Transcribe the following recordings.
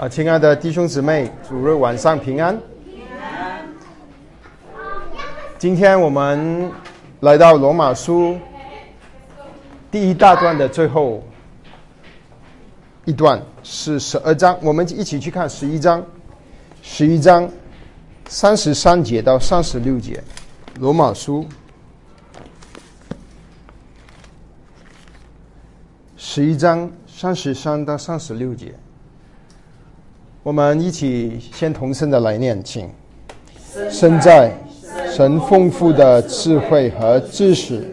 啊，亲爱的弟兄姊妹，主日晚上平安。今天我们来到罗马书第一大段的最后一段是十二章，我们一起去看十一章，十一章三十三节到三十六节，罗马书十一章三十三到三十六节。我们一起先同声的来念，请。身在神丰富的智慧和知识，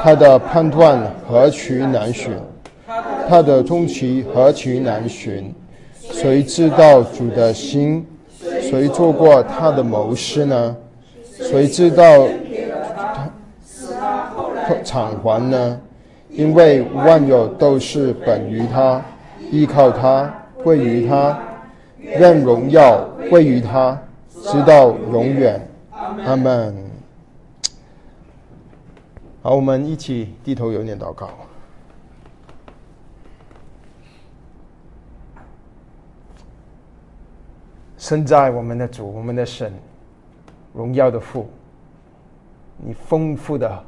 他的判断何其难寻，他的终极何其难寻。谁知道主的心？谁做过他的谋士呢？谁知道他偿还呢？因为万有都是本于他，依靠他，归于他。愿荣耀归于他，直到永远。阿门。好，我们一起低头有点祷告。身在我们的主，我们的神，荣耀的父，你丰富的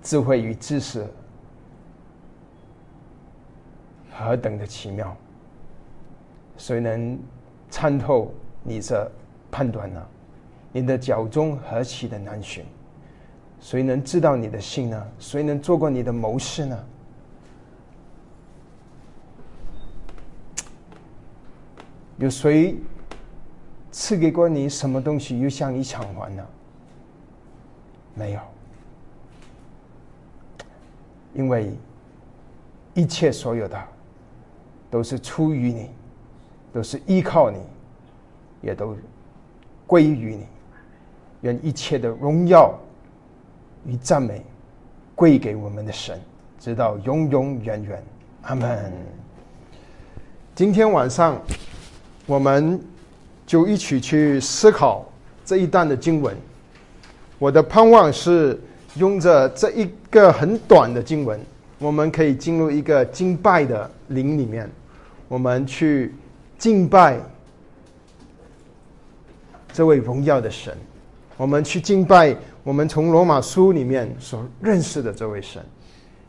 智慧与知识，何等的奇妙！谁能参透你的判断呢？你的脚中何其的难寻？谁能知道你的心呢？谁能做过你的谋士呢？有谁赐给过你什么东西又向你偿还呢？没有，因为一切所有的都是出于你。都是依靠你，也都归于你。愿一切的荣耀与赞美归给我们的神，直到永永远远。阿门。今天晚上，我们就一起去思考这一段的经文。我的盼望是，用着这一个很短的经文，我们可以进入一个敬拜的灵里面，我们去。敬拜这位荣耀的神，我们去敬拜我们从罗马书里面所认识的这位神。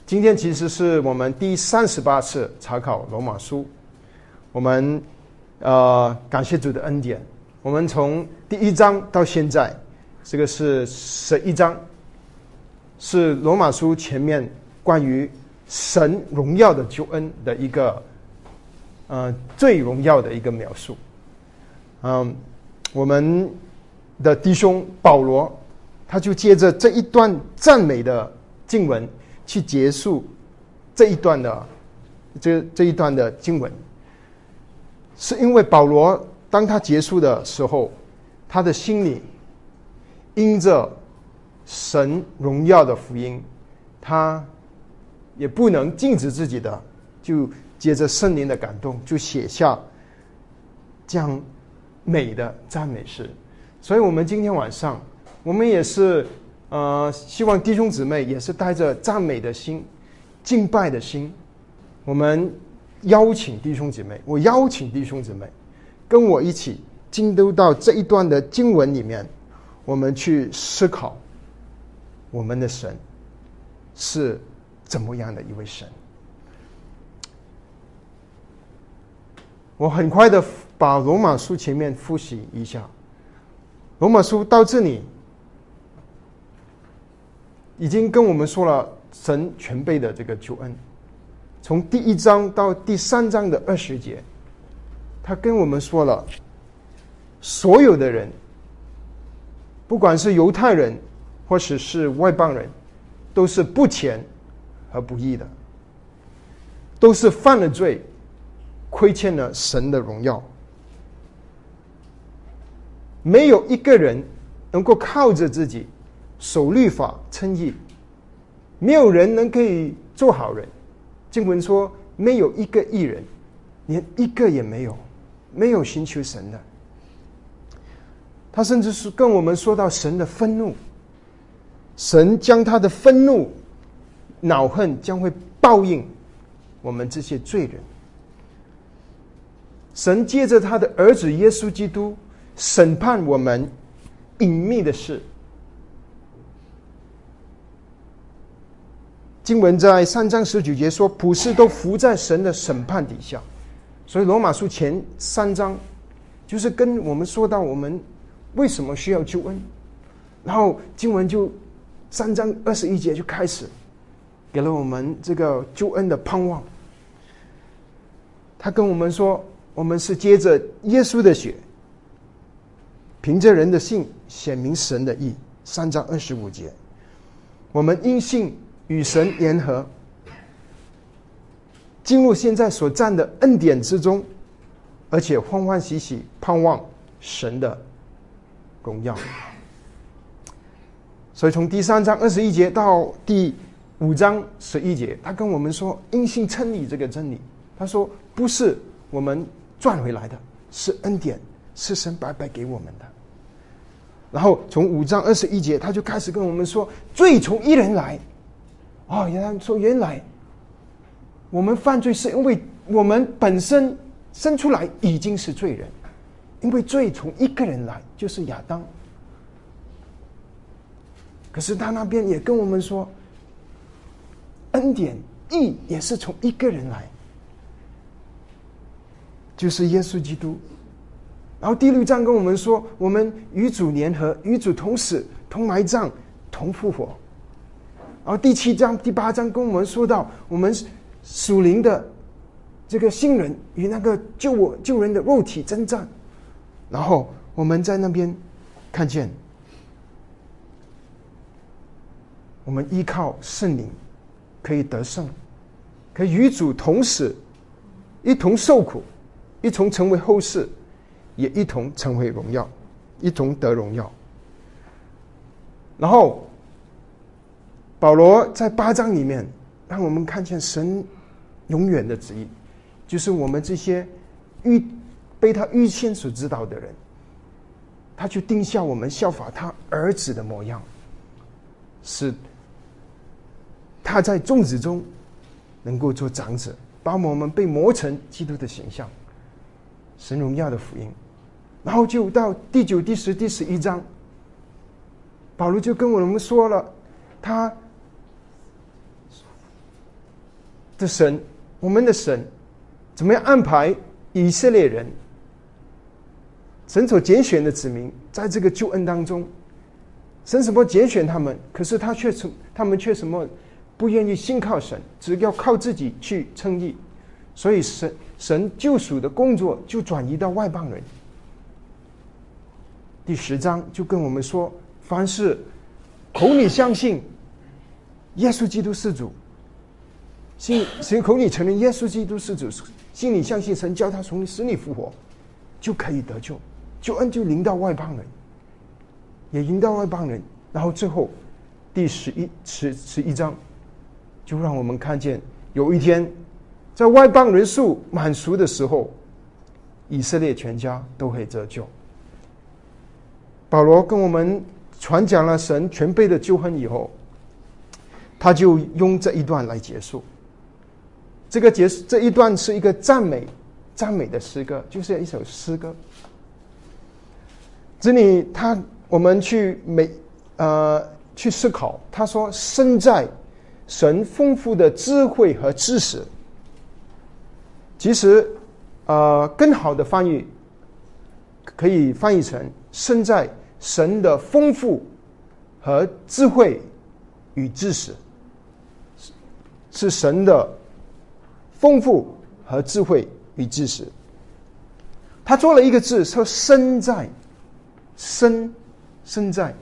今天其实是我们第三十八次查考罗马书，我们呃感谢主的恩典，我们从第一章到现在，这个是十一章，是罗马书前面关于神荣耀的救恩的一个。呃，最荣耀的一个描述。嗯，我们的弟兄保罗，他就借着这一段赞美的经文去结束这一段的这这一段的经文，是因为保罗当他结束的时候，他的心里因着神荣耀的福音，他也不能禁止自己的就。接着圣灵的感动，就写下这样美的赞美诗。所以，我们今天晚上，我们也是呃，希望弟兄姊妹也是带着赞美的心、敬拜的心，我们邀请弟兄姊妹，我邀请弟兄姊妹跟我一起进入到这一段的经文里面，我们去思考我们的神是怎么样的一位神。我很快的把罗马书前面复习一下。罗马书到这里已经跟我们说了神全备的这个救恩，从第一章到第三章的二十节，他跟我们说了所有的人，不管是犹太人或者是外邦人，都是不虔和不义的，都是犯了罪。亏欠了神的荣耀，没有一个人能够靠着自己守律法称义，没有人能可以做好人。经文说，没有一个艺人，连一个也没有，没有寻求神的。他甚至是跟我们说到神的愤怒，神将他的愤怒、恼恨将会报应我们这些罪人。神借着他的儿子耶稣基督审判我们隐秘的事。经文在三章十九节说：“普世都伏在神的审判底下。”所以罗马书前三章就是跟我们说到我们为什么需要救恩，然后经文就三章二十一节就开始给了我们这个救恩的盼望。他跟我们说，我们是接着耶稣的血，凭着人的信显明神的意。三章二十五节，我们因信。与神联合，进入现在所占的恩典之中，而且欢欢喜喜盼望神的荣耀。所以从第三章二十一节到第五章十一节，他跟我们说因信称义这个真理。他说不是我们赚回来的，是恩典，是神白白给我们的。然后从五章二十一节，他就开始跟我们说罪从一人来。哦，原来说原来，我们犯罪是因为我们本身生出来已经是罪人，因为罪从一个人来，就是亚当。可是他那边也跟我们说，恩典义也是从一个人来，就是耶稣基督。然后第六章跟我们说，我们与主联合，与主同死、同埋葬、同复活。然后第七章、第八章跟我们说到，我们属灵的这个新人与那个救我救人的肉体征战，然后我们在那边看见，我们依靠圣灵可以得胜，可以与主同死，一同受苦，一同成为后世，也一同成为荣耀，一同得荣耀，然后。保罗在八章里面，让我们看见神永远的旨意，就是我们这些预被他预先所知道的人，他就定下我们效法他儿子的模样，是他在众子中能够做长子，把我们被磨成基督的形象，神荣耀的福音。然后就到第九、第十、第十一章，保罗就跟我们说了他。的神，我们的神，怎么样安排以色列人？神所拣选的子民，在这个救恩当中，神什么拣选他们？可是他却从，他们却什么不愿意信靠神，只要靠自己去称义，所以神神救赎的工作就转移到外邦人。第十章就跟我们说，凡是口里相信耶稣基督是主。心心口里承认耶稣基督是主，心里相信神叫他从死里复活，就可以得救，救恩就临到外邦人，也临到外邦人。然后最后第十一十十一章，就让我们看见有一天，在外邦人数满足的时候，以色列全家都会得救。保罗跟我们传讲了神全备的救恩以后，他就用这一段来结束。这个结这一段是一个赞美，赞美的诗歌，就是一首诗歌。这里他我们去美呃去思考，他说身在神丰富的智慧和知识。其实呃更好的翻译可以翻译成身在神的丰富和智慧与知识，是神的。丰富和智慧与知识，他做了一个字，说“身在”，身身在。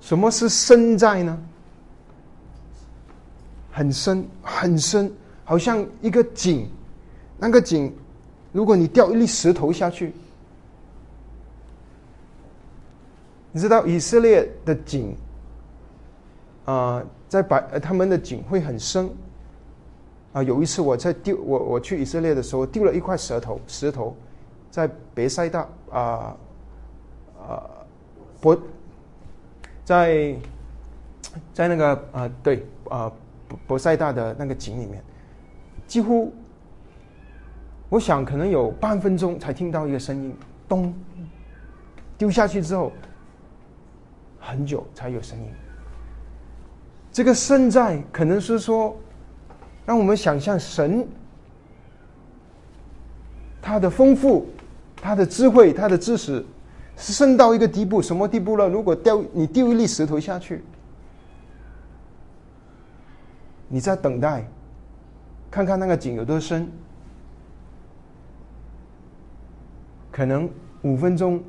什么是身在呢？很深很深，好像一个井，那个井，如果你掉一粒石头下去，你知道以色列的井啊，在白他们的井会很深。啊，有一次我在丢我我去以色列的时候丢了一块石头，石头在别塞大啊啊博在在那个啊对啊博塞大的那个井里面，几乎我想可能有半分钟才听到一个声音，咚，丢下去之后，很久才有声音。这个圣在可能是说，让我们想象神他的丰富、他的智慧、他的知识，是深到一个地步，什么地步了？如果掉你丢一粒石头下去，你在等待，看看那个井有多深。可能五分钟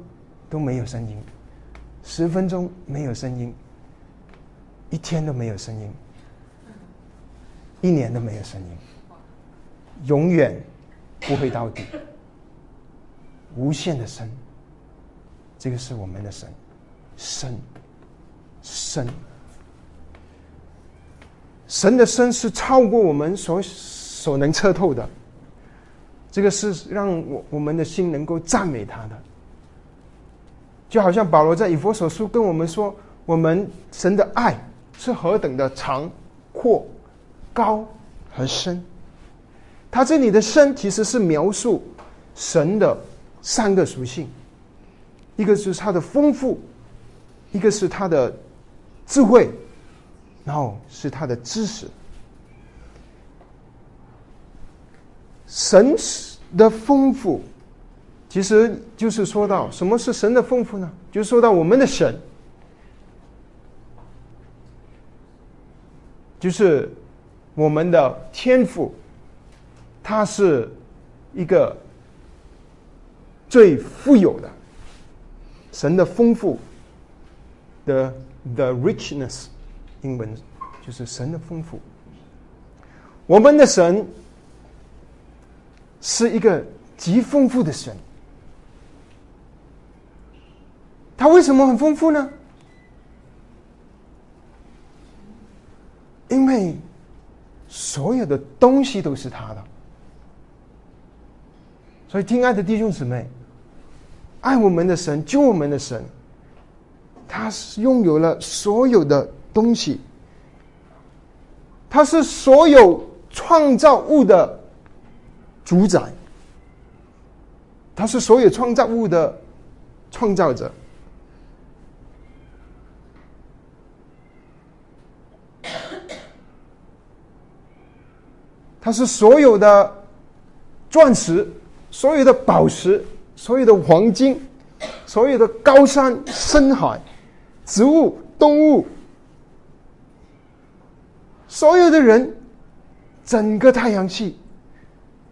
都没有声音，十分钟没有声音，一天都没有声音，一年都没有声音，永远不会到底，无限的深，这个是我们的神，深，深，神的深是超过我们所所能测透的。这个是让我我们的心能够赞美他的，就好像保罗在以佛所书跟我们说，我们神的爱是何等的长、阔、高和深。他这里的深其实是描述神的三个属性，一个是他的丰富，一个是他的智慧，然后是他的知识。神的丰富，其实就是说到什么是神的丰富呢？就是说到我们的神，就是我们的天赋，它是一个最富有的神的丰富的 the richness，英文就是神的丰富，我们的神。是一个极丰富的神，他为什么很丰富呢？因为所有的东西都是他的，所以，亲爱的弟兄姊妹，爱我们的神，救我们的神，他是拥有了所有的东西，他是所有创造物的。主宰，他是所有创造物的创造者，它是所有的钻石、所有的宝石、所有的黄金、所有的高山深海、植物、动物、所有的人，整个太阳系。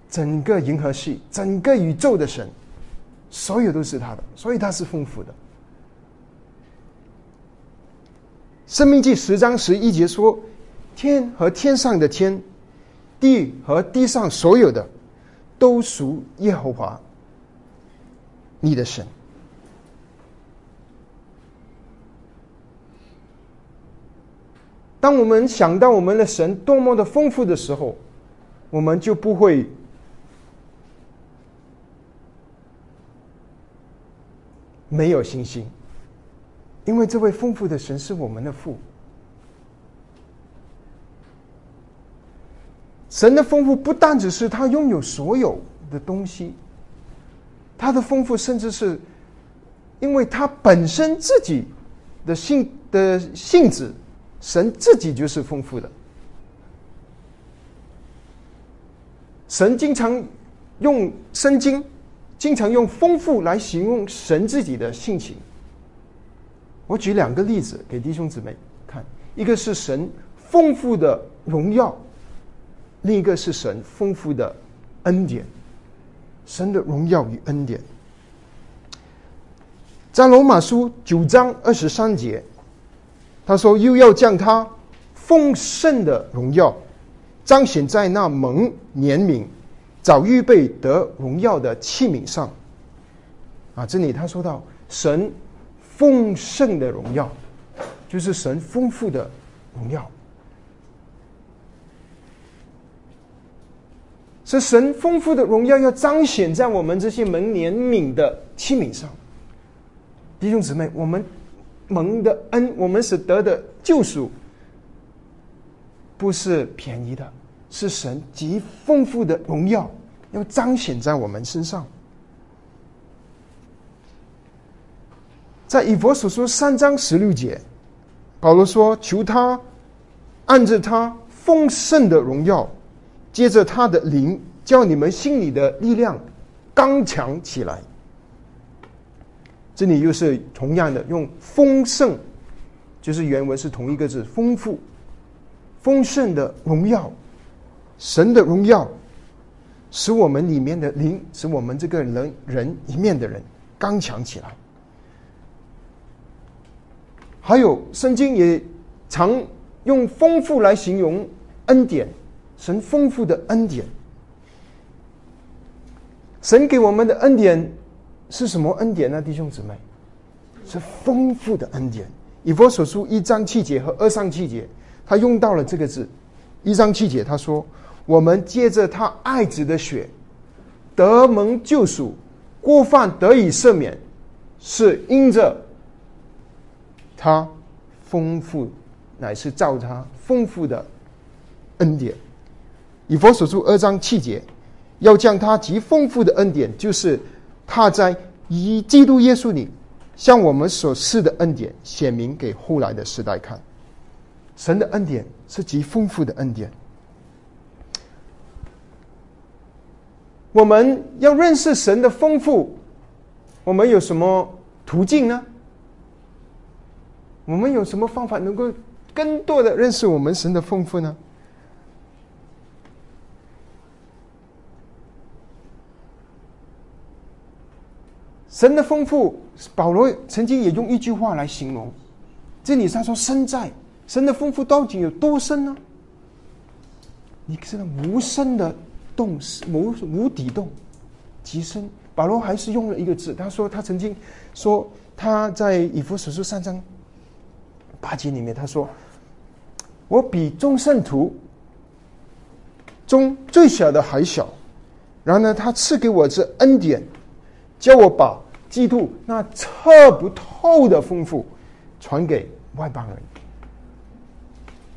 整个银河系、整个宇宙的神，所有都是他的，所以他是丰富的。生命记十章十一节说：“天和天上的天，地和地上所有的，都属耶和华，你的神。”当我们想到我们的神多么的丰富的时候，我们就不会。没有信心，因为这位丰富的神是我们的父。神的丰富不单只是他拥有所有的东西，他的丰富甚至是因为他本身自己的性的性质，神自己就是丰富的。神经常用圣经。经常用丰富来形容神自己的性情。我举两个例子给弟兄姊妹看，一个是神丰富的荣耀，另一个是神丰富的恩典。神的荣耀与恩典，在罗马书九章二十三节，他说：“又要将他丰盛的荣耀彰显在那蒙怜悯。”早预备得荣耀的器皿上，啊，这里他说到神丰盛的荣耀，就是神丰富的荣耀，是神丰富的荣耀要彰显在我们这些蒙怜悯的器皿上。弟兄姊妹，我们蒙的恩，我们是得的救赎，不是便宜的，是神极丰富的荣耀。要彰显在我们身上。在以佛所说三章十六节，保罗说：“求他按着他丰盛的荣耀，接着他的灵，叫你们心里的力量刚强起来。”这里又是同样的，用丰盛，就是原文是同一个字，丰富、丰盛的荣耀，神的荣耀，使我们里面的灵，使我们这个人人一面的人刚强起来。还有圣经也常用丰富来形容恩典，神丰富的恩典。神给我们的恩典是什么恩典呢？弟兄姊妹，是丰富的恩典。以佛所书一章七节和二章七节，他用到了这个字。一章七节他说：“我们借着他爱子的血，得蒙救赎，过犯得以赦免，是因着。”他丰富，乃是照他丰富的恩典。以佛所述二章七节，要将他极丰富的恩典，就是他在以基督耶稣里向我们所赐的恩典，显明给后来的时代看。神的恩典是极丰富的恩典。我们要认识神的丰富，我们有什么途径呢？我们有什么方法能够更多的认识我们神的丰富呢？神的丰富，保罗曾经也用一句话来形容。这里他说：“身在神的丰富到底有多深呢？”你知道无声的洞无无底洞，极深。保罗还是用了一个字，他说他曾经说他在以弗所书三章。八节里面他说：“我比众圣徒中最小的还小，然后呢，他赐给我这恩典，叫我把基督那测不透的丰富传给外邦人。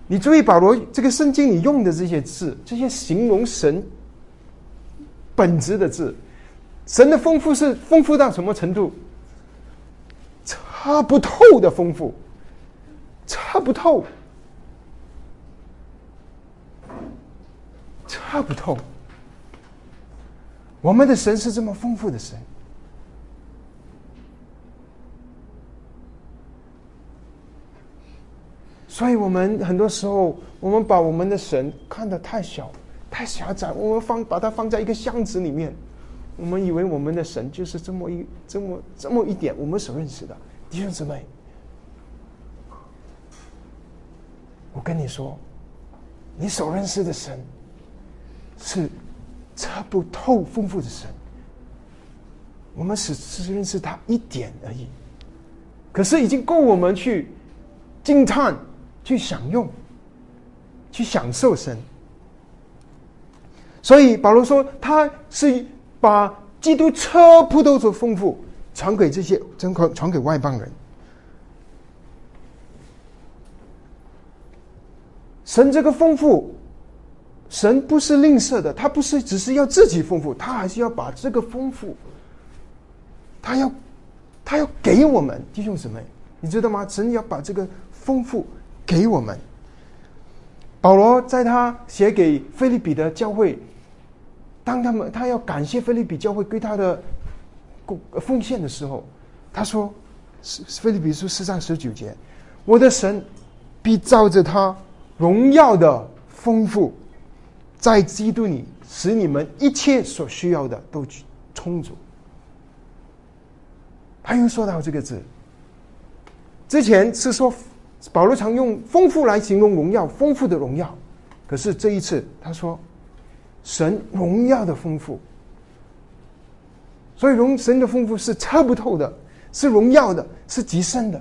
你注意保罗这个圣经里用的这些字，这些形容神本质的字，神的丰富是丰富到什么程度？测不透的丰富。”测不透，测不透。我们的神是这么丰富的神，所以我们很多时候，我们把我们的神看得太小、太狭窄。我们放把它放在一个箱子里面，我们以为我们的神就是这么一、这么、这么一点我们所认识的弟兄姊妹。我跟你说，你所认识的神是测不透丰富的神。我们只是认识他一点而已，可是已经够我们去惊叹、去享用、去享受神。所以保罗说，他是把基督测不透的丰富传给这些，传传传给外邦人。神这个丰富，神不是吝啬的，他不是只是要自己丰富，他还是要把这个丰富，他要，他要给我们弟兄姊妹，你知道吗？神要把这个丰富给我们。保罗在他写给菲利比的教会，当他们他要感谢菲利比教会对他的贡奉献的时候，他说：“是菲利比书四章十九节，我的神必照着他。”荣耀的丰富，在基督里，使你们一切所需要的都充足。他又说到这个字，之前是说保罗常用丰富来形容荣耀，丰富的荣耀。可是这一次他说，神荣耀的丰富，所以荣神的丰富是测不透的，是荣耀的，是极深的。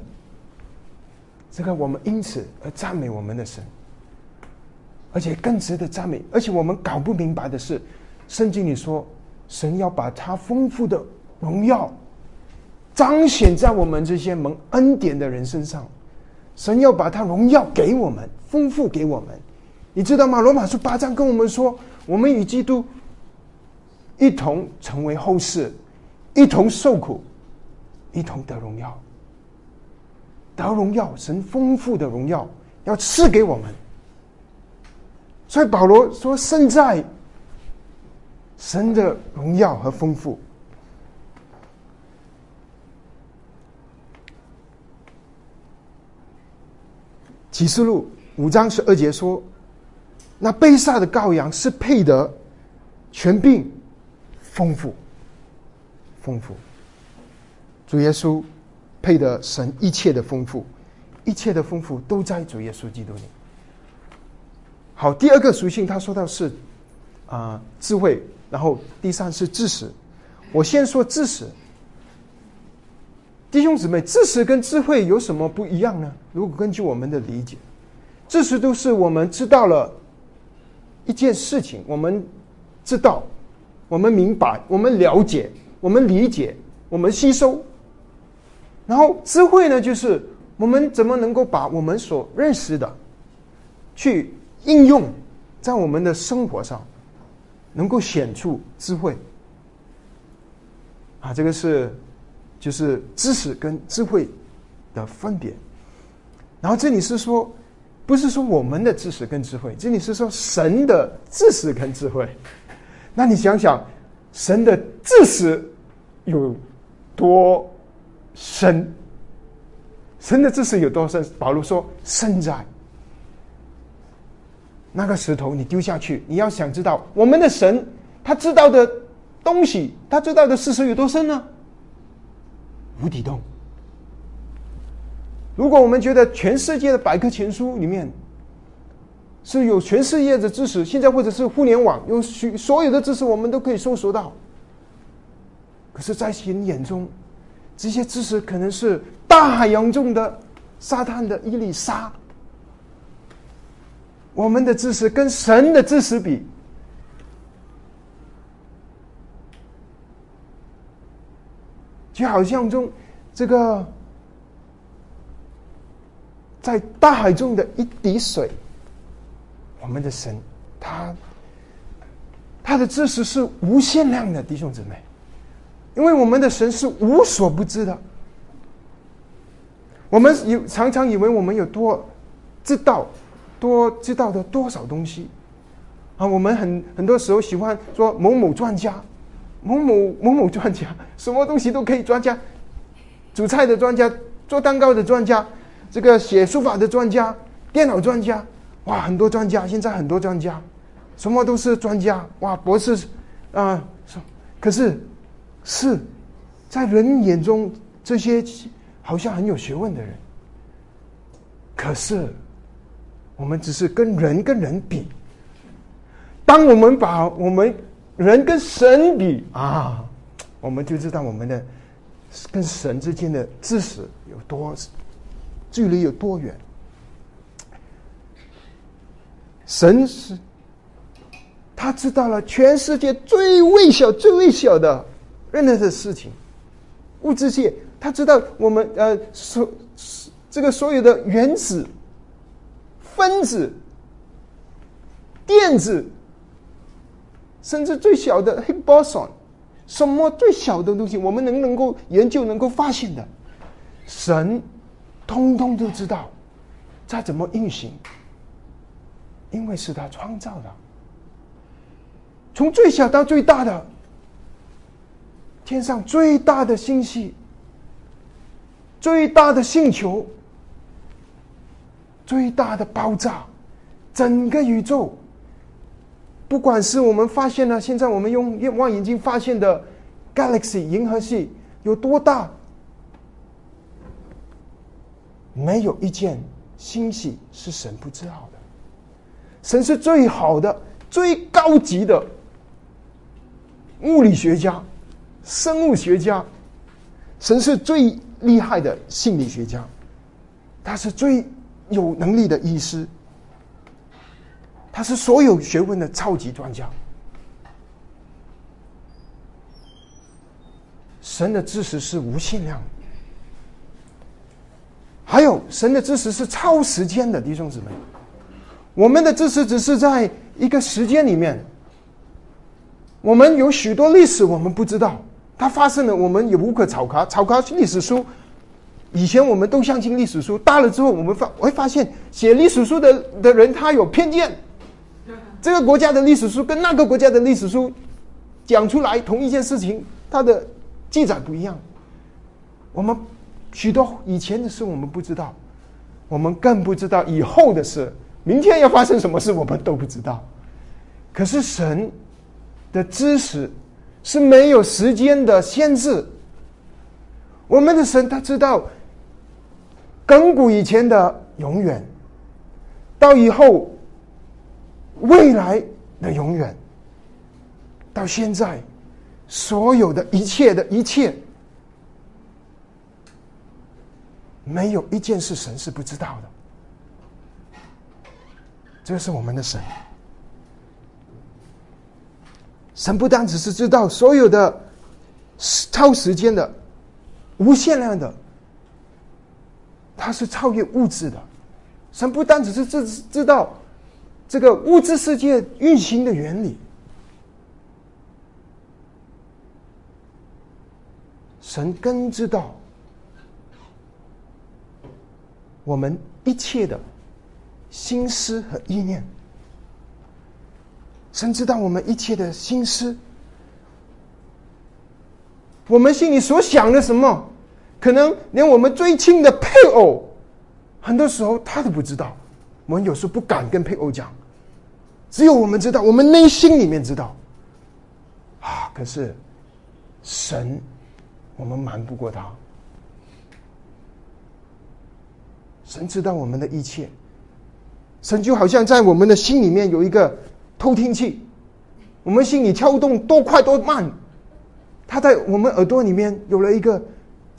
这个我们因此而赞美我们的神。而且更值得赞美，而且我们搞不明白的是，圣经里说，神要把他丰富的荣耀彰显在我们这些蒙恩典的人身上，神要把他荣耀给我们，丰富给我们，你知道吗？罗马书八章跟我们说，我们与基督一同成为后世，一同受苦，一同得荣耀。得荣耀，神丰富的荣耀要赐给我们。所以保罗说：“胜在神的荣耀和丰富。”启示录五章十二节说：“那被杀的羔羊是配得全并丰富，丰富。主耶稣配得神一切的丰富，一切的丰富都在主耶稣基督里。”好，第二个属性他说到是啊智慧，然后第三是知识。我先说知识。弟兄姊妹，知识跟智慧有什么不一样呢？如果根据我们的理解，知识都是我们知道了一件事情，我们知道，我们明白，我们了解，我们理解，我们吸收。然后智慧呢，就是我们怎么能够把我们所认识的去应用在我们的生活上，能够显出智慧。啊，这个是。就是知识跟智慧的分别，然后这里是说，不是说我们的知识跟智慧，这里是说神的知识跟智慧。那你想想，神的知识有多深？神的知识有多深？保罗说：“深在那个石头，你丢下去，你要想知道我们的神他知道的东西，他知道的事实有多深呢？”无底洞。如果我们觉得全世界的百科全书里面是有全世界的知识，现在或者是互联网有所有的知识，我们都可以搜索到。可是，在神眼中，这些知识可能是大海洋中的沙滩的一粒沙。我们的知识跟神的知识比。就好像中这个在大海中的一滴水，我们的神，他他的知识是无限量的，弟兄姊妹，因为我们的神是无所不知的。我们有常常以为我们有多知道，多知道的多少东西啊？我们很很多时候喜欢说某某专家。某某某某专家，什么东西都可以专家，煮菜的专家，做蛋糕的专家，这个写书法的专家，电脑专家，哇，很多专家，现在很多专家，什么都是专家，哇，博士啊，可是是在人眼中这些好像很有学问的人，可是我们只是跟人跟人比，当我们把我们。人跟神比啊，我们就知道我们的跟神之间的知识有多距离有多远。神是，他知道了全世界最微小、最微小的任何的事情，物质界，他知道我们呃所这个所有的原子、分子、电子。甚至最小的 h i boson，什么最小的东西，我们能能够研究、能够发现的，神通通都知道，它怎么运行，因为是他创造的。从最小到最大的，天上最大的星系，最大的星球，最大的爆炸，整个宇宙。不管是我们发现了，现在我们用望远镜发现的 galaxy 银河系有多大，没有一件星系是神不知道的。神是最好的、最高级的物理学家、生物学家，神是最厉害的心理学家，他是最有能力的医师。他是所有学问的超级专家。神的知识是无限量，还有神的知识是超时间的弟兄姊妹。我们的知识只是在一个时间里面，我们有许多历史我们不知道，它发生了，我们也无可考考考考历史书。以前我们都相信历史书，大了之后我们发会发现写历史书的的人他有偏见。这个国家的历史书跟那个国家的历史书讲出来同一件事情，它的记载不一样。我们许多以前的事我们不知道，我们更不知道以后的事，明天要发生什么事我们都不知道。可是神的知识是没有时间的限制。我们的神他知道。亘古以前的永远，到以后未来的永远，到现在所有的一切的一切，没有一件事神是不知道的。这是我们的神，神不单只是知道所有的超时间的、无限量的。它是超越物质的，神不单只是知知道这个物质世界运行的原理，神更知道我们一切的心思和意念，神知道我们一切的心思，我们心里所想的什么。可能连我们最亲的配偶，很多时候他都不知道。我们有时候不敢跟配偶讲，只有我们知道，我们内心里面知道。啊！可是神，我们瞒不过他。神知道我们的一切，神就好像在我们的心里面有一个偷听器，我们心里跳动多快多慢，他在我们耳朵里面有了一个。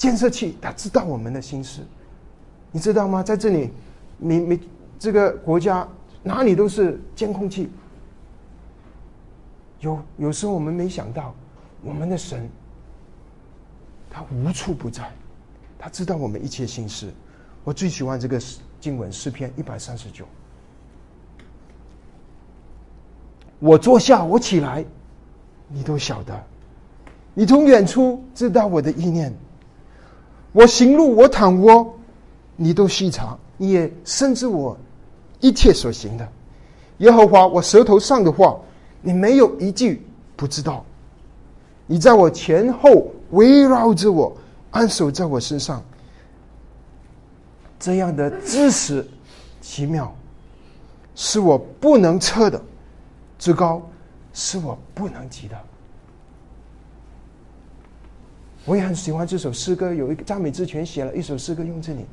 监测器，他知道我们的心事，你知道吗？在这里，你你这个国家哪里都是监控器。有有时候我们没想到，我们的神，他无处不在，他知道我们一切心事。我最喜欢这个经文诗篇一百三十九。我坐下，我起来，你都晓得，你从远处知道我的意念。我行路，我躺卧，你都细察，你也深知我一切所行的。耶和华，我舌头上的话，你没有一句不知道。你在我前后围绕着我，安守在我身上。这样的知识奇妙，是我不能测的；至高，是我不能及的。我也很喜欢这首诗歌，有一个赞美之泉写了一首诗歌，用这里。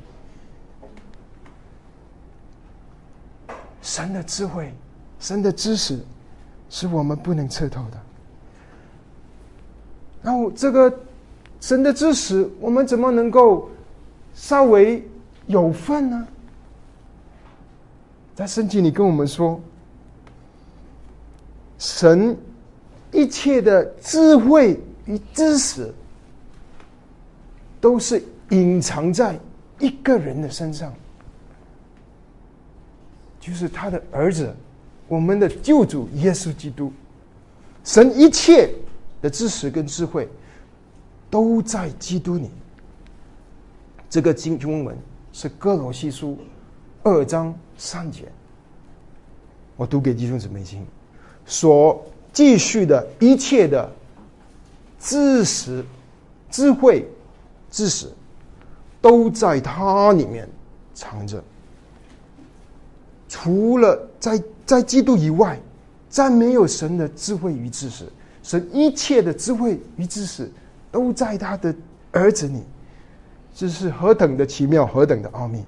神的智慧，神的知识，是我们不能测透的。然后这个神的知识，我们怎么能够稍微有份呢？在圣经里跟我们说，神一切的智慧与知识。都是隐藏在一个人的身上，就是他的儿子，我们的救主耶稣基督。神一切的知识跟智慧都在基督里。这个经经文是哥罗西书二章三节，我读给弟兄姊妹听。所继续的一切的知识、智慧。知识都在它里面藏着。除了在在基督以外，再没有神的智慧与知识。神一切的智慧与知识都在他的儿子里，这是何等的奇妙，何等的奥秘！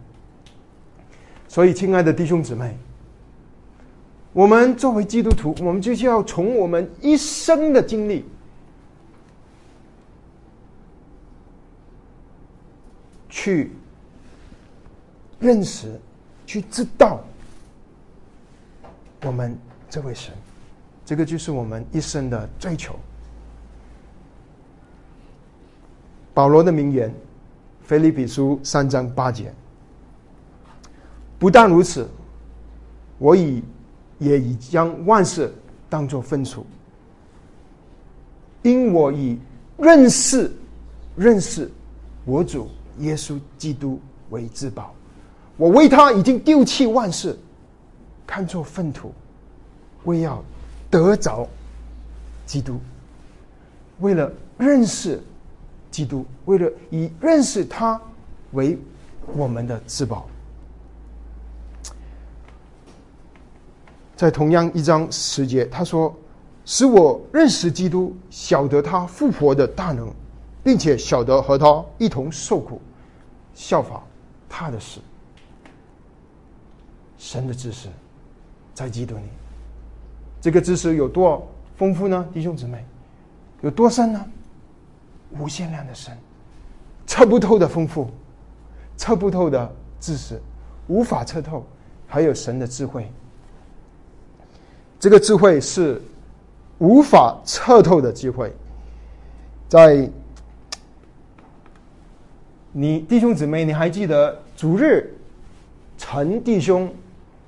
所以，亲爱的弟兄姊妹，我们作为基督徒，我们就需要从我们一生的经历。去认识，去知道我们这位神，这个就是我们一生的追求。保罗的名言，《腓立比书》三章八节。不但如此，我已也已将万事当作分处，因我以认识认识我主耶稣基督为至宝，我为他已经丢弃万事，看作粪土，为要得着基督。为了认识基督，为了以认识他为我们的至宝。在同样一章十节，他说：“使我认识基督，晓得他复活的大能，并且晓得和他一同受苦，效法他的事。神的知识在基督里，这个知识有多丰富呢？弟兄姊妹，有多深呢？无限量的深，测不透的丰富，测不透的知识，无法测透，还有神的智慧。”这个智慧是无法测透的智慧，在你弟兄姊妹，你还记得主日陈弟兄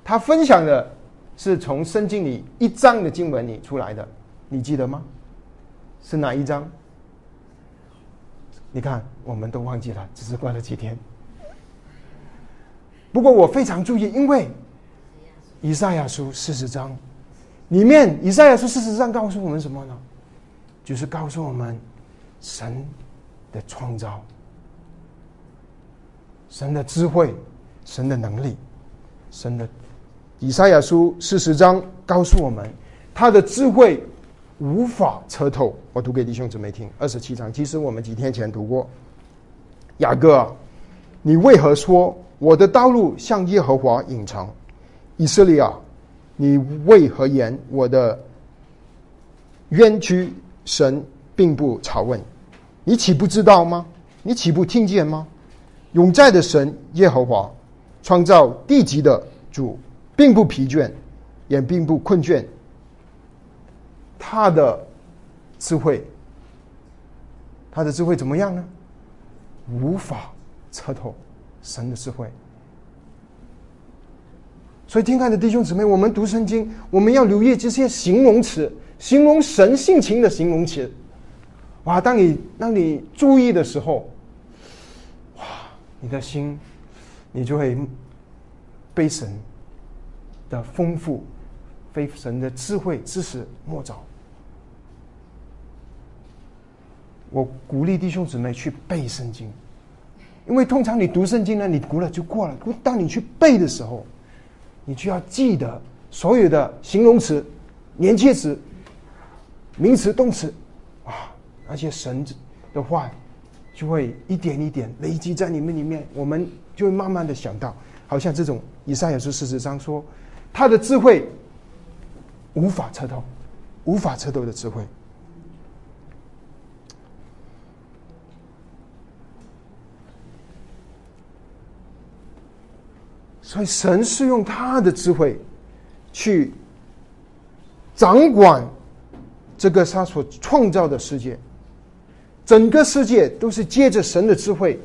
他分享的是从圣经里一章的经文里出来的，你记得吗？是哪一章？你看，我们都忘记了，只是过了几天。不过我非常注意，因为以赛亚书四十章。里面以赛亚书四十章告诉我们什么呢？就是告诉我们神的创造、神的智慧、神的能力、神的以赛亚书四十章告诉我们他的智慧无法测透。我读给弟兄姊妹听，二十七章，其实我们几天前读过。雅各，你为何说我的道路向耶和华隐藏？以色列啊！你为何言我的冤屈神并不查问？你岂不知道吗？你岂不听见吗？永在的神耶和华，创造地极的主，并不疲倦，也并不困倦。他的智慧，他的智慧怎么样呢？无法测透神的智慧。所以，听看的弟兄姊妹，我们读圣经，我们要留意这些形容词，形容神性情的形容词。哇！当你当你注意的时候，哇，你的心，你就会被神的丰富、非神的智慧、知识莫找。我鼓励弟兄姊妹去背圣经，因为通常你读圣经呢，你读了就过了。当你去背的时候，你就要记得所有的形容词、连接词、名词、动词，啊，那些神的话就会一点一点累积在你们里面，我们就会慢慢的想到，好像这种以赛亚书事实上说，他的智慧无法测透，无法测透的智慧。所以，神是用他的智慧去掌管这个他所创造的世界。整个世界都是借着神的智慧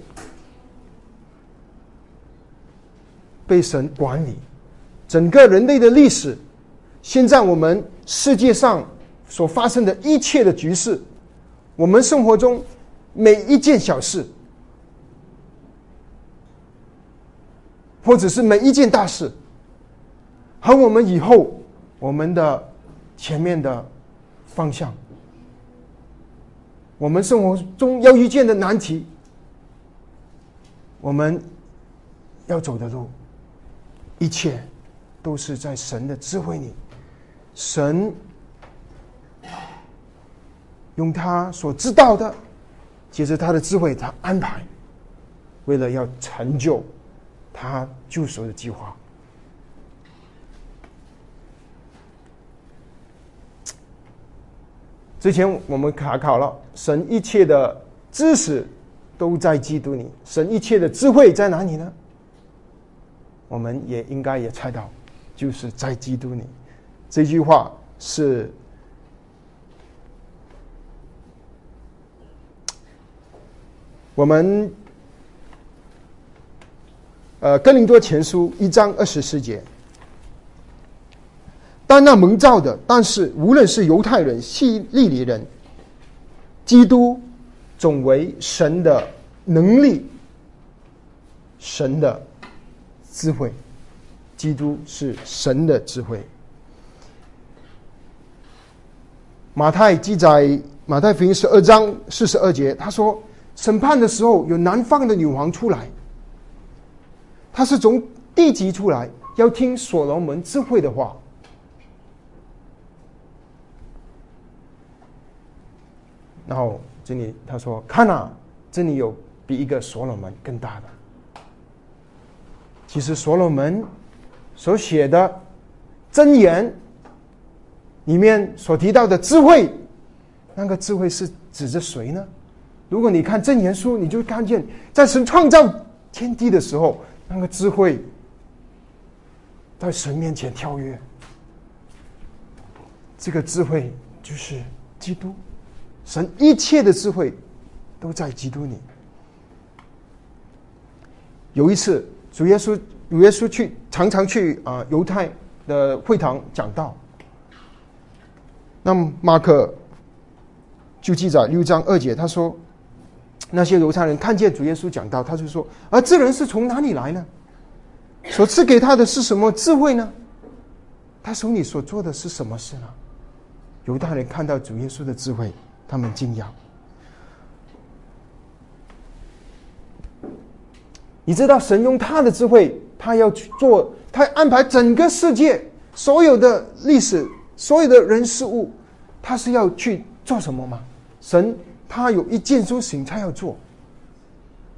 被神管理。整个人类的历史，现在我们世界上所发生的一切的局势，我们生活中每一件小事。或者是每一件大事，和我们以后我们的前面的方向，我们生活中要遇见的难题，我们要走的路，一切都是在神的智慧里，神用他所知道的，借着他的智慧，他安排，为了要成就。他救赎的计划。之前我们卡考了，神一切的知识都在基督里，神一切的智慧在哪里呢？我们也应该也猜到，就是在基督里。这句话是我们。呃，《哥林多前书》一章二十四节，但那蒙召的，但是无论是犹太人、希利尼人，基督总为神的能力，神的智慧。基督是神的智慧。马太记载马太福音十二章四十二节，他说：“审判的时候，有南方的女王出来，他是从地级出来，要听所罗门智慧的话。”然后这里他说：“看啊，这里有比一个所罗门更大的。其实所罗门所写的箴言里面所提到的智慧，那个智慧是指着谁呢？如果你看箴言书，你就看见在神创造天地的时候，那个智慧在神面前跳跃。这个智慧就是基督。”神一切的智慧都在基督里。有一次，主耶稣主耶稣去常常去啊犹太的会堂讲道。那么马可就记载六章二节，他说那些犹太人看见主耶稣讲道，他就说：“而这人是从哪里来呢？所赐给他的是什么智慧呢？他手里所做的是什么事呢？”犹太人看到主耶稣的智慧。他们惊讶，你知道神用他的智慧，他要去做，他安排整个世界所有的历史、所有的人事物，他是要去做什么吗？神他有一件事情他要做，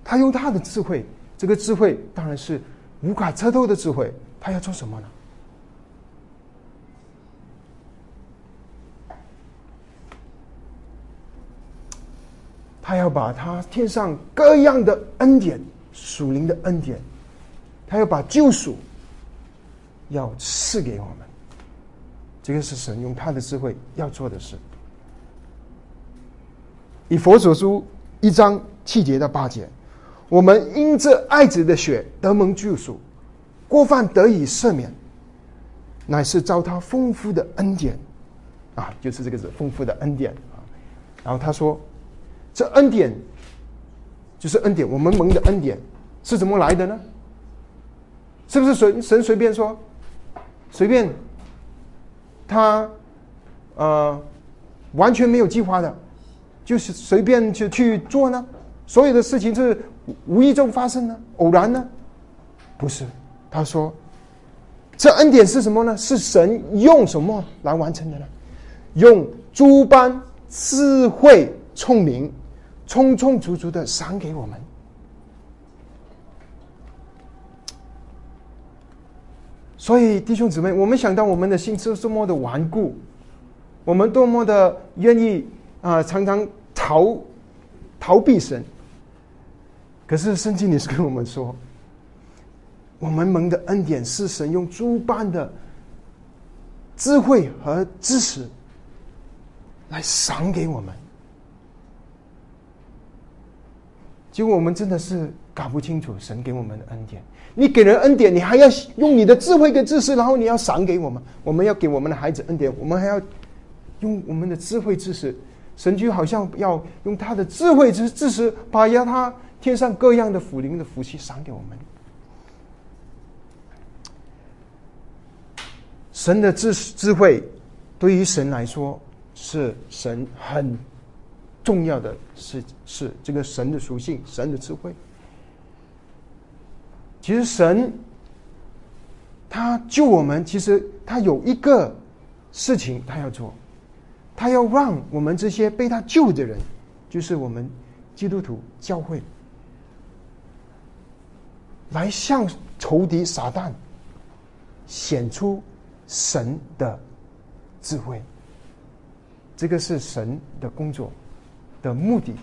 他用他的智慧，这个智慧当然是无法测透的智慧，他要做什么呢？他要把他天上各样的恩典、属灵的恩典，他要把救赎要赐给我们。这个是神用他的智慧要做的事。以佛所书一章七节到八节，我们因这爱子的血得蒙救赎，过犯得以赦免，乃是遭他丰富的恩典啊，就是这个字，丰富的恩典啊。然后他说。这恩典就是恩典，我们蒙的恩典是怎么来的呢？是不是随神随便说，随便他呃完全没有计划的，就是随便就去做呢？所有的事情是无意中发生呢？偶然呢？不是，他说这恩典是什么呢？是神用什么来完成的呢？用诸般智慧聪明。充充足足的赏给我们，所以弟兄姊妹，我们想到我们的心是多么的顽固，我们多么的愿意啊，常常逃逃避神。可是圣经里是跟我们说，我们蒙的恩典是神用诸般的智慧和知识来赏给我们。结果我们真的是搞不清楚神给我们的恩典。你给人恩典，你还要用你的智慧跟知识，然后你要赏给我们。我们要给我们的孩子恩典，我们还要用我们的智慧知识。神就好像要用他的智慧知知识，把压他天上各样的福灵的福气赏给我们。神的智智慧对于神来说是神很。重要的是是这个神的属性，神的智慧。其实神他救我们，其实他有一个事情他要做，他要让我们这些被他救的人，就是我们基督徒教会，来向仇敌撒旦显出神的智慧。这个是神的工作。的目的，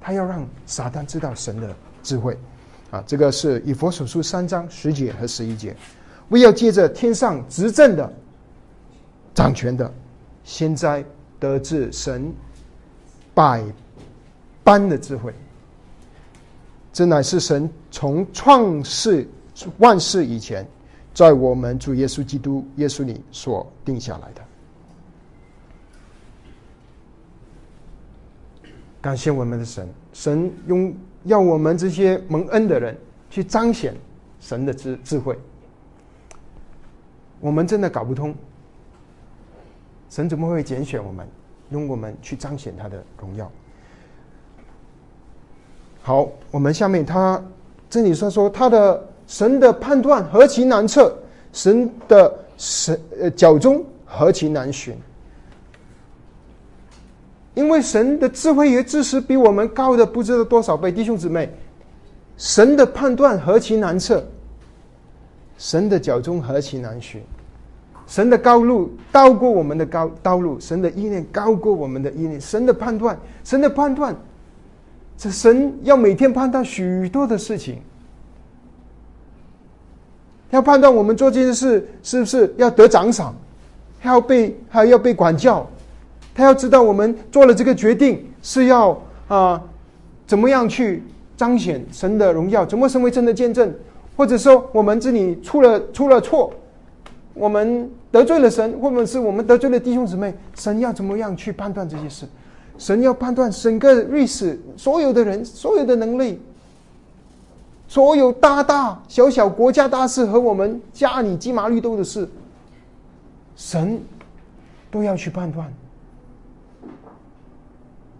他要让撒旦知道神的智慧，啊，这个是以佛所书三章十节和十一节，为要借着天上执政的、掌权的，现在得知神百般的智慧，这乃是神从创世万世以前，在我们主耶稣基督耶稣里所定下来的。感谢我们的神，神用要我们这些蒙恩的人去彰显神的智智慧。我们真的搞不通，神怎么会拣选我们，用我们去彰显他的荣耀？好，我们下面他这里说说他的神的判断何其难测，神的神呃脚中何其难寻。因为神的智慧与知识比我们高的不知道多少倍，弟兄姊妹，神的判断何其难测，神的脚中何其难寻，神的高路高过我们的高道路，神的意念高过我们的意念，神的判断，神的判断，这神要每天判断许多的事情，要判断我们做这件事是不是要得奖赏，还要被还要被管教。他要知道我们做了这个决定是要啊，怎么样去彰显神的荣耀？怎么成为真的见证？或者说我们这里出了出了错，我们得罪了神，或者是我们得罪了弟兄姊妹，神要怎么样去判断这些事？神要判断整个历史所有的人、所有的能力、所有大大小小国家大事和我们家里鸡毛绿豆的事，神都要去判断。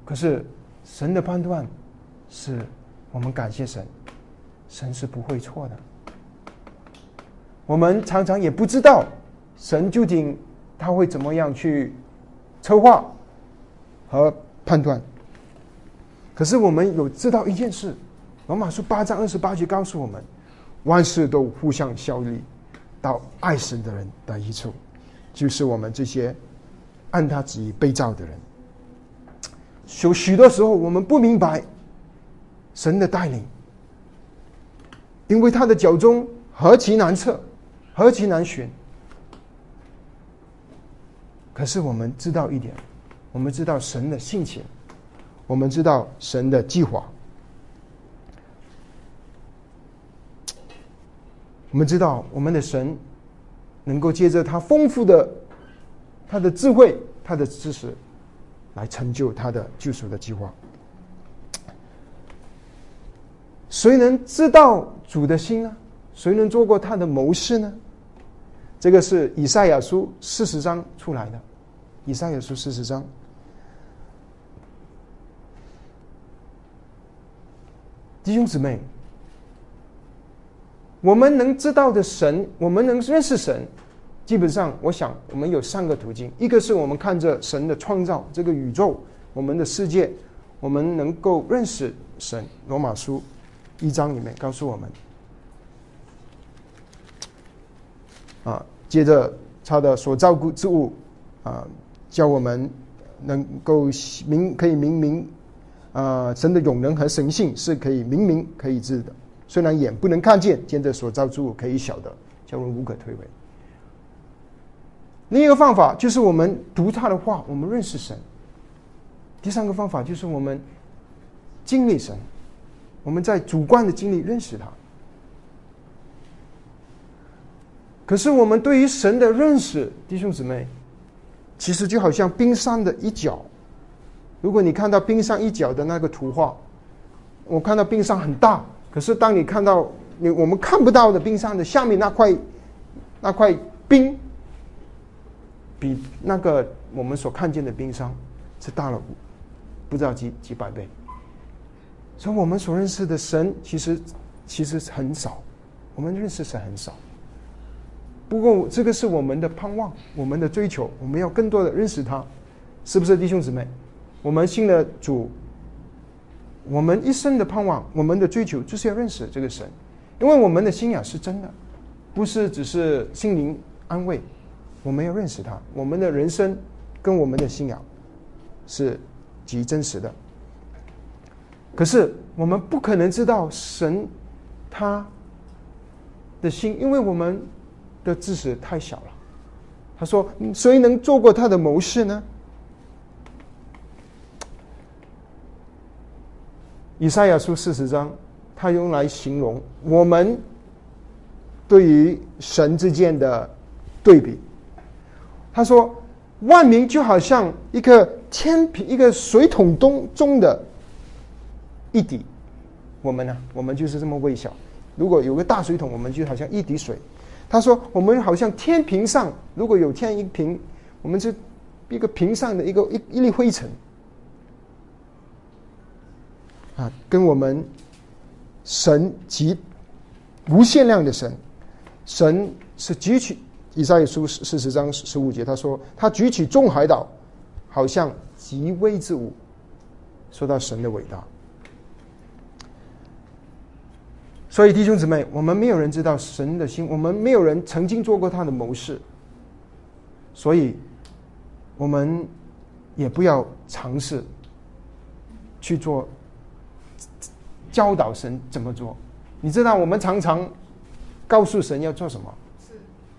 可是，神的判断是我们感谢神，神是不会错的。我们常常也不知道神究竟他会怎么样去策划和判断。可是我们有知道一件事，《罗马书》八章二十八节告诉我们：万事都互相效力，到爱神的人的一处，就是我们这些按他旨意被造的人。有许多时候，我们不明白神的带领，因为他的脚中何其难测，何其难寻。可是我们知道一点，我们知道神的性情，我们知道神的计划，我们知道我们的神能够借着他丰富的他的智慧，他的知识。来成就他的救赎的计划。谁能知道主的心呢？谁能做过他的谋士呢？这个是以赛亚书四十章出来的。以赛亚书四十章，弟兄姊妹，我们能知道的神，我们能认识神。基本上，我想我们有三个途径：一个是我们看着神的创造，这个宇宙，我们的世界，我们能够认识神。罗马书一章里面告诉我们，啊，接着他的所照顾之物，啊，叫我们能够明可以明明，啊，神的永能和神性是可以明明可以知的，虽然眼不能看见，见着所造之物可以晓得，叫人无可推诿。另一个方法就是我们读他的话，我们认识神。第三个方法就是我们经历神，我们在主观的经历认识他。可是我们对于神的认识，弟兄姊妹，其实就好像冰山的一角。如果你看到冰山一角的那个图画，我看到冰山很大，可是当你看到你我们看不到的冰山的下面那块那块冰。比那个我们所看见的冰山是大了不知道几几百倍，所以我们所认识的神其实其实很少，我们认识神很少。不过这个是我们的盼望，我们的追求，我们要更多的认识他，是不是弟兄姊妹？我们信了主，我们一生的盼望，我们的追求就是要认识这个神，因为我们的信仰是真的，不是只是心灵安慰。我们要认识他，我们的人生跟我们的信仰是极真实的。可是我们不可能知道神他的心，因为我们的知识太小了。他说：“谁能做过他的谋士呢？”以赛亚书四十章，他用来形容我们对于神之间的对比。他说：“万民就好像一个天平，一个水桶中中的一滴，我们呢，我们就是这么微小。如果有个大水桶，我们就好像一滴水。他说，我们好像天平上，如果有天一平，我们是一个平上的一个一一粒灰尘。啊，跟我们神极无限量的神，神是举起以赛书四十章十五节，他说他举起众海岛，好像极微之物。说到神的伟大。所以弟兄姊妹，我们没有人知道神的心，我们没有人曾经做过他的谋士，所以，我们也不要尝试去做教导神怎么做。你知道，我们常常告诉神要做什么，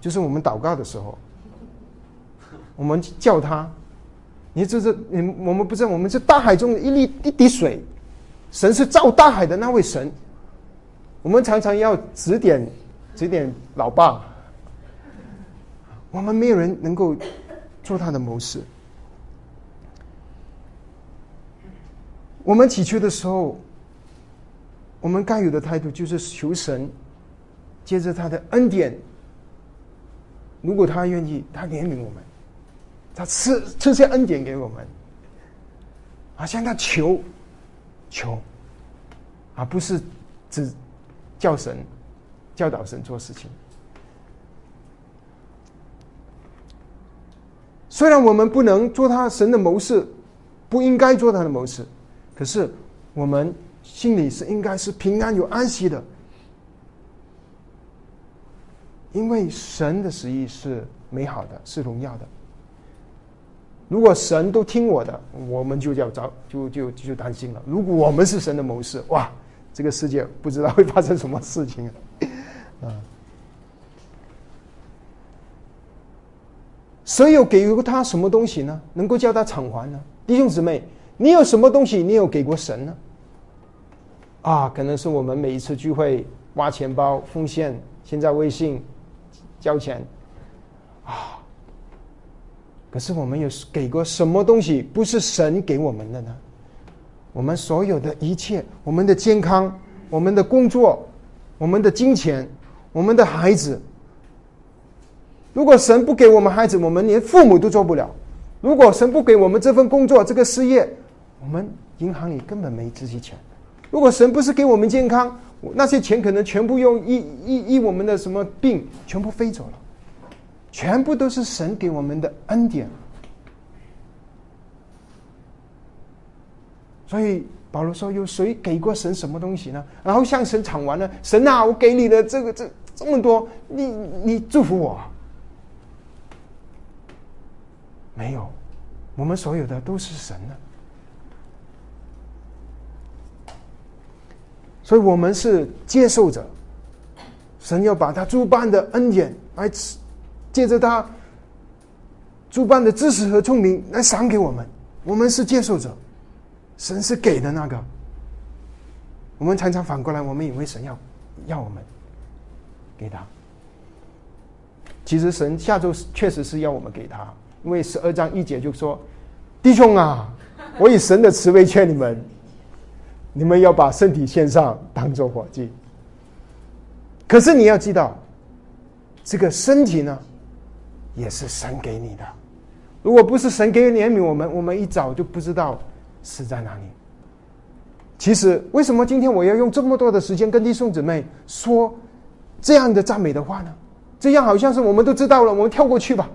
就是我们祷告的时候，我们叫他，你这是你我们不是我们是大海中的一粒一滴水，神是造大海的那位神。我们常常要指点指点老爸，我们没有人能够做他的谋士。我们祈求的时候，我们该有的态度就是求神，借着他的恩典，如果他愿意，他怜悯我们，他赐这些恩典给我们，啊，向他求求，而不是只。教神，教导神做事情。虽然我们不能做他神的谋士，不应该做他的谋士，可是我们心里是应该是平安有安息的，因为神的旨意是美好的，是荣耀的。如果神都听我的，我们就要着就就就担心了。如果我们是神的谋士，哇！这个世界不知道会发生什么事情啊！神有给过他什么东西呢？能够叫他偿还呢？弟兄姊妹，你有什么东西你有给过神呢？啊，可能是我们每一次聚会挖钱包奉献，现在微信交钱啊。可是我们有给过什么东西不是神给我们的呢？我们所有的一切，我们的健康，我们的工作，我们的金钱，我们的孩子。如果神不给我们孩子，我们连父母都做不了；如果神不给我们这份工作、这个事业，我们银行里根本没这些钱。如果神不是给我们健康，那些钱可能全部用医医医我们的什么病，全部飞走了，全部都是神给我们的恩典。所以保罗说：“有谁给过神什么东西呢？然后向神偿还呢？神啊，我给你的这个这这么多，你你祝福我？没有，我们所有的都是神的。所以我们是接受者。神要把他诸般的恩典来借着他诸般的知识和聪明来赏给我们，我们是接受者。”神是给的那个，我们常常反过来，我们以为神要要我们给他。其实神下周确实是要我们给他，因为十二章一节就说：“弟兄啊，我以神的慈悲劝你们，你们要把身体献上，当做火祭。”可是你要知道，这个身体呢，也是神给你的。如果不是神给怜悯我们，我们一早就不知道。死在哪里？其实，为什么今天我要用这么多的时间跟弟兄姊妹说这样的赞美的话呢？这样好像是我们都知道了，我们跳过去吧。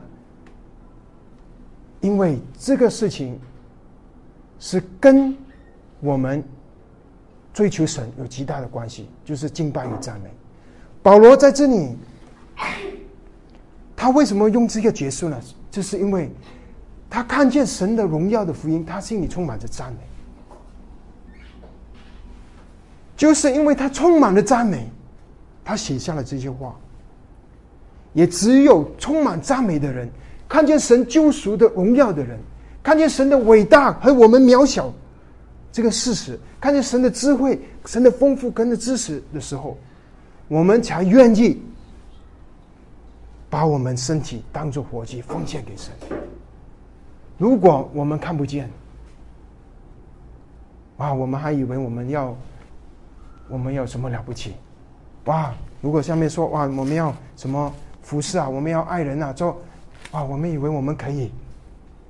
因为这个事情是跟我们追求神有极大的关系，就是敬拜与赞美。保罗在这里，他为什么用这个结束呢？就是因为。他看见神的荣耀的福音，他心里充满着赞美。就是因为他充满了赞美，他写下了这些话。也只有充满赞美的人，看见神救赎的荣耀的人，看见神的伟大和我们渺小这个事实，看见神的智慧、神的丰富跟的知识的时候，我们才愿意把我们身体当做活祭奉献给神。如果我们看不见，哇，我们还以为我们要我们有什么了不起？哇，如果下面说哇，我们要什么服侍啊，我们要爱人啊，做哇，我们以为我们可以，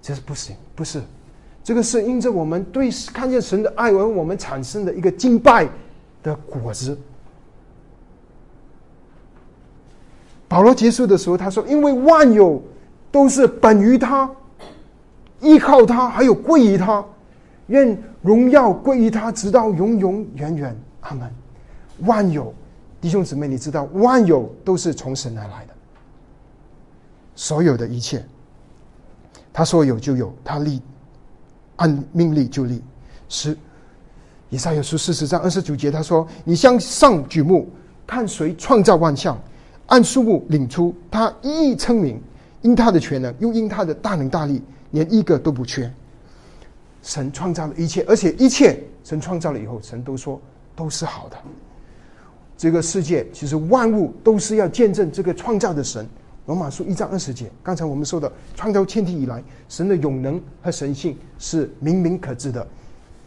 这是不行，不是。这个是因着我们对看见神的爱而我们产生的一个敬拜的果子。保罗结束的时候他说：“因为万有都是本于他，依靠他，还有归于他，愿荣耀归于他，直到永永远远。”阿门。万有弟兄姊妹，你知道万有都是从神而来的，所有的一切，他说有就有，他立。按命令就立，十以赛亚书四十章二十九节，他说：“你向上举目，看谁创造万象，按数目领出，他一一称名，因他的全能，又因他的大能大力，连一个都不缺。神创造了一切，而且一切神创造了以后，神都说都是好的。这个世界其实万物都是要见证这个创造的神。”罗马书一章二十节，刚才我们说的，创造天地以来，神的永能和神性是明明可知的，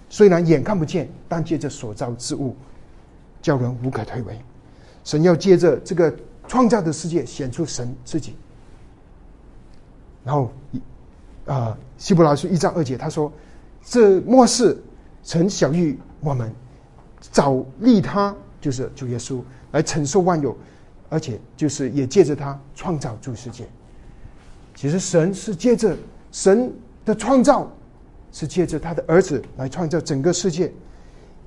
虽然眼看不见，但借着所造之物，叫人无可推诿。神要借着这个创造的世界显出神自己。然后，啊，希伯来书一章二节，他说：“这末世，曾小谕我们，早立他，就是主耶稣来承受万有。”而且，就是也借着他创造诸世界。其实，神是借着神的创造，是借着他的儿子来创造整个世界。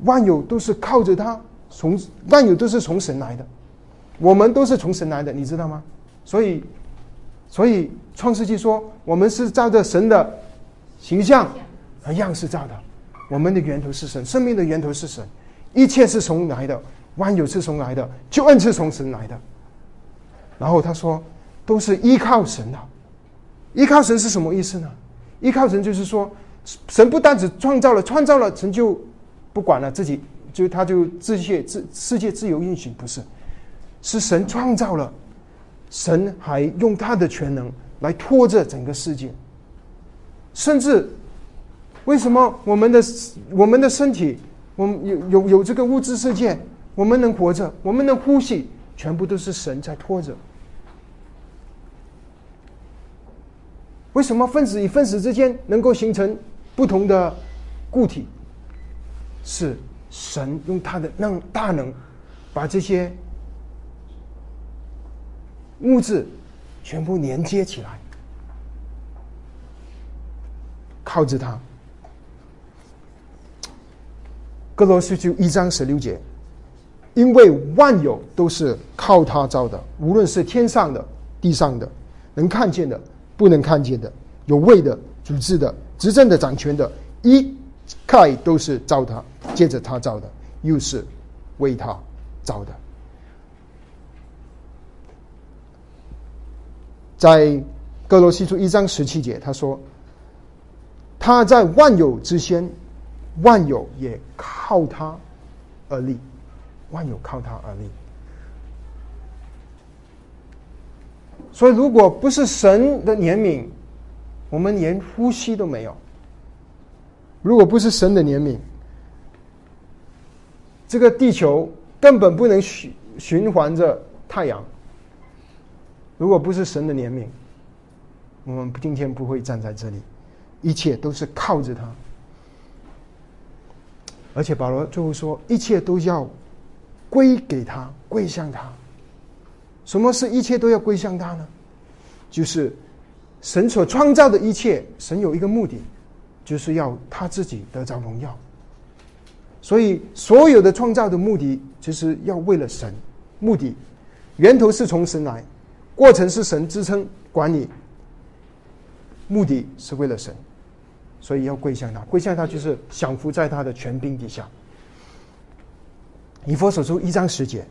万有都是靠着他，从万有都是从神来的，我们都是从神来的，你知道吗？所以，所以创世纪说，我们是照着神的形象和样式造的。我们的源头是神，生命的源头是神，一切是从来的。万有是从来的，救恩是从神来的。然后他说，都是依靠神的。依靠神是什么意思呢？依靠神就是说，神不单只创造了，创造了，神就不管了，自己就他就自界自世界自由运行，不是？是神创造了，神还用他的全能来拖着整个世界。甚至，为什么我们的我们的身体，我们有有有这个物质世界？我们能活着，我们能呼吸，全部都是神在拖着。为什么分子与分子之间能够形成不同的固体？是神用他的能大能，把这些物质全部连接起来，靠着它。哥罗西就一章十六节。因为万有都是靠他造的，无论是天上的、地上的，能看见的、不能看见的，有位的、组织的、执政的、掌权的，一概都是造他，借着他造的，又是为他造的。在哥罗西书一章十七节，他说：“他在万有之先，万有也靠他而立。”万有靠他而立，所以如果不是神的怜悯，我们连呼吸都没有；如果不是神的怜悯，这个地球根本不能循循环着太阳。如果不是神的怜悯，我们今天不会站在这里。一切都是靠着他，而且保罗最后说，一切都要。归给他，归向他。什么是一切都要归向他呢？就是神所创造的一切，神有一个目的，就是要他自己得着荣耀。所以，所有的创造的目的，就是要为了神。目的源头是从神来，过程是神支撑管理，目的是为了神，所以要归向他。归向他，就是降服在他的权柄底下。以佛所说一章十节，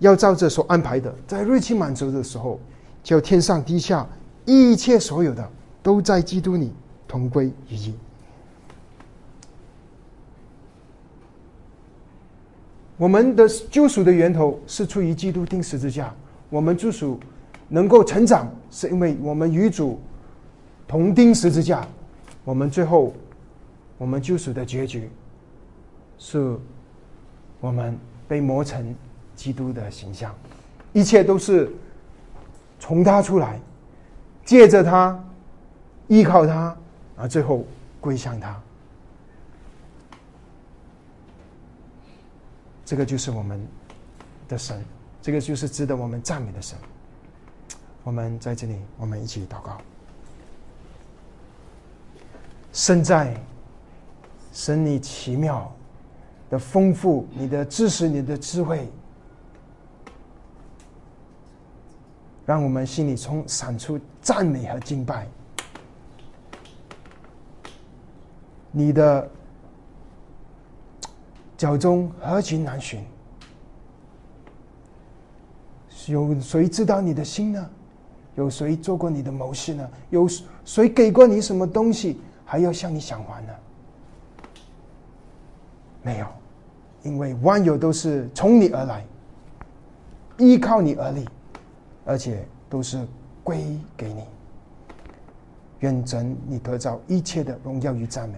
要照着所安排的，在日期满足的时候，叫天上地下一切所有的，都在基督里同归于一。我们的救赎的源头是出于基督钉十字架，我们救赎能够成长，是因为我们与主同钉十字架，我们最后我们救赎的结局是我们被磨成基督的形象，一切都是从他出来，借着他，依靠他，而最后归向他。这个就是我们的神，这个就是值得我们赞美的神。我们在这里，我们一起祷告。身在，神你奇妙的丰富，你的知识，你的智慧，让我们心里从闪出赞美和敬拜。你的脚中何其难寻，有谁知道你的心呢？有谁做过你的谋士呢？有谁给过你什么东西，还要向你想还呢？没有，因为万有都是从你而来，依靠你而立，而且都是归给你。愿真你得着一切的荣耀与赞美。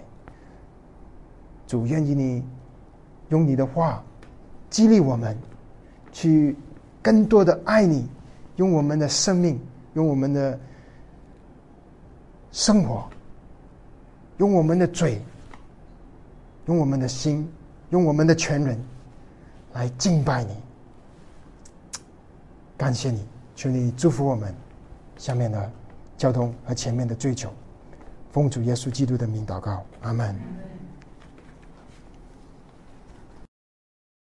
主愿意你用你的话激励我们，去更多的爱你，用我们的生命。用我们的生活，用我们的嘴，用我们的心，用我们的全人来敬拜你。感谢你，求你祝福我们下面的交通和前面的追求。奉主耶稣基督的名祷告，阿门。